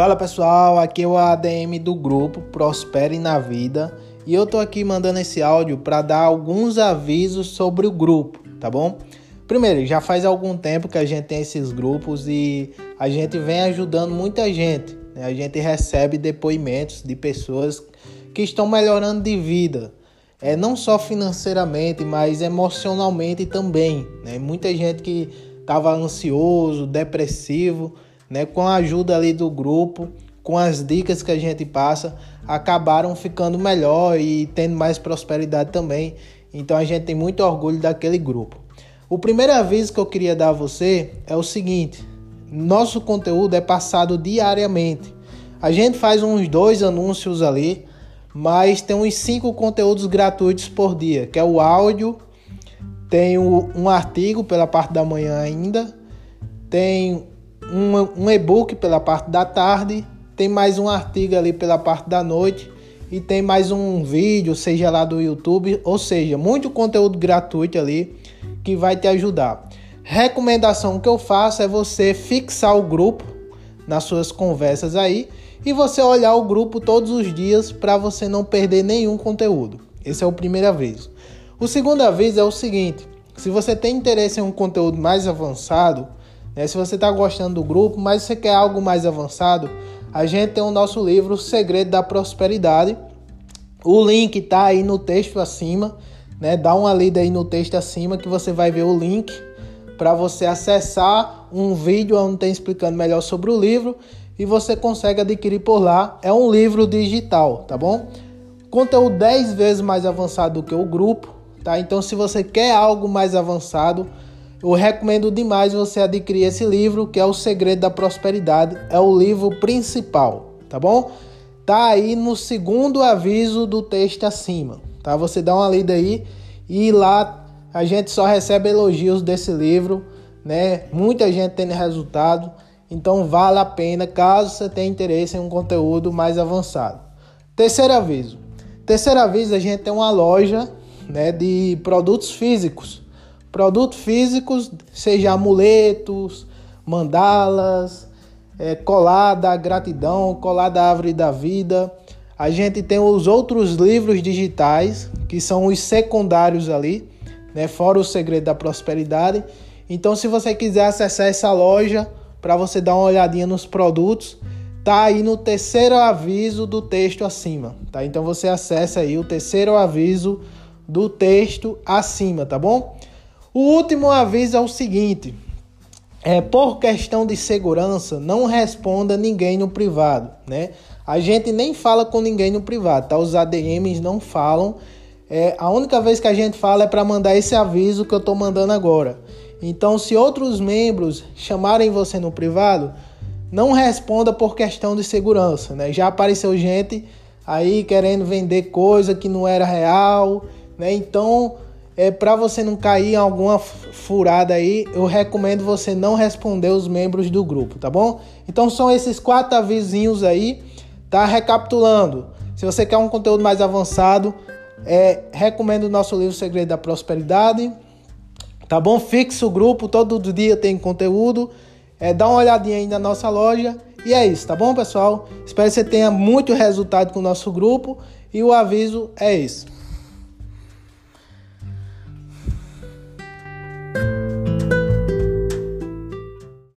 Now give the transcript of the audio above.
Fala pessoal, aqui é o ADM do grupo Prospere na Vida e eu tô aqui mandando esse áudio para dar alguns avisos sobre o grupo, tá bom? Primeiro, já faz algum tempo que a gente tem esses grupos e a gente vem ajudando muita gente. Né? A gente recebe depoimentos de pessoas que estão melhorando de vida, é não só financeiramente, mas emocionalmente também. Né? Muita gente que estava ansioso, depressivo né, com a ajuda ali do grupo, com as dicas que a gente passa, acabaram ficando melhor e tendo mais prosperidade também. Então a gente tem muito orgulho daquele grupo. O primeiro aviso que eu queria dar a você é o seguinte: nosso conteúdo é passado diariamente. A gente faz uns dois anúncios ali, mas tem uns cinco conteúdos gratuitos por dia, que é o áudio, tem um artigo pela parte da manhã ainda, tem um, um e-book pela parte da tarde, tem mais um artigo ali pela parte da noite e tem mais um vídeo, seja lá do YouTube, ou seja, muito conteúdo gratuito ali que vai te ajudar. Recomendação que eu faço é você fixar o grupo nas suas conversas aí e você olhar o grupo todos os dias para você não perder nenhum conteúdo. Esse é o primeiro aviso. O segundo aviso é o seguinte: se você tem interesse em um conteúdo mais avançado, né? Se você está gostando do grupo, mas você quer algo mais avançado, a gente tem o nosso livro O Segredo da Prosperidade. O link está aí no texto acima, né? Dá uma lida aí no texto acima que você vai ver o link para você acessar um vídeo onde tem explicando melhor sobre o livro e você consegue adquirir por lá. É um livro digital, tá bom? Conteúdo 10 vezes mais avançado do que o grupo, tá? Então se você quer algo mais avançado, eu recomendo demais você adquirir esse livro, que é O Segredo da Prosperidade, é o livro principal, tá bom? Tá aí no segundo aviso do texto acima, tá? Você dá uma lida aí e lá a gente só recebe elogios desse livro, né? Muita gente tendo resultado, então vale a pena caso você tenha interesse em um conteúdo mais avançado. Terceiro aviso. Terceiro aviso, a gente tem uma loja, né, de produtos físicos Produtos físicos, seja amuletos, mandalas, é, colada gratidão, colada árvore da vida. A gente tem os outros livros digitais, que são os secundários ali, né? Fora o segredo da prosperidade. Então, se você quiser acessar essa loja para você dar uma olhadinha nos produtos, tá aí no terceiro aviso do texto acima, tá? Então você acessa aí o terceiro aviso do texto acima, tá bom? O último aviso é o seguinte: é, por questão de segurança, não responda ninguém no privado, né? A gente nem fala com ninguém no privado, tá? Os ADMs não falam. É, a única vez que a gente fala é para mandar esse aviso que eu tô mandando agora. Então, se outros membros chamarem você no privado, não responda por questão de segurança, né? Já apareceu gente aí querendo vender coisa que não era real, né? Então, é, para você não cair em alguma furada aí, eu recomendo você não responder os membros do grupo, tá bom? Então são esses quatro avisinhos aí, tá? Recapitulando, se você quer um conteúdo mais avançado, é, recomendo o nosso livro Segredo da Prosperidade, tá bom? Fixe o grupo, todo dia tem conteúdo, é, dá uma olhadinha aí na nossa loja e é isso, tá bom, pessoal? Espero que você tenha muito resultado com o nosso grupo e o aviso é esse.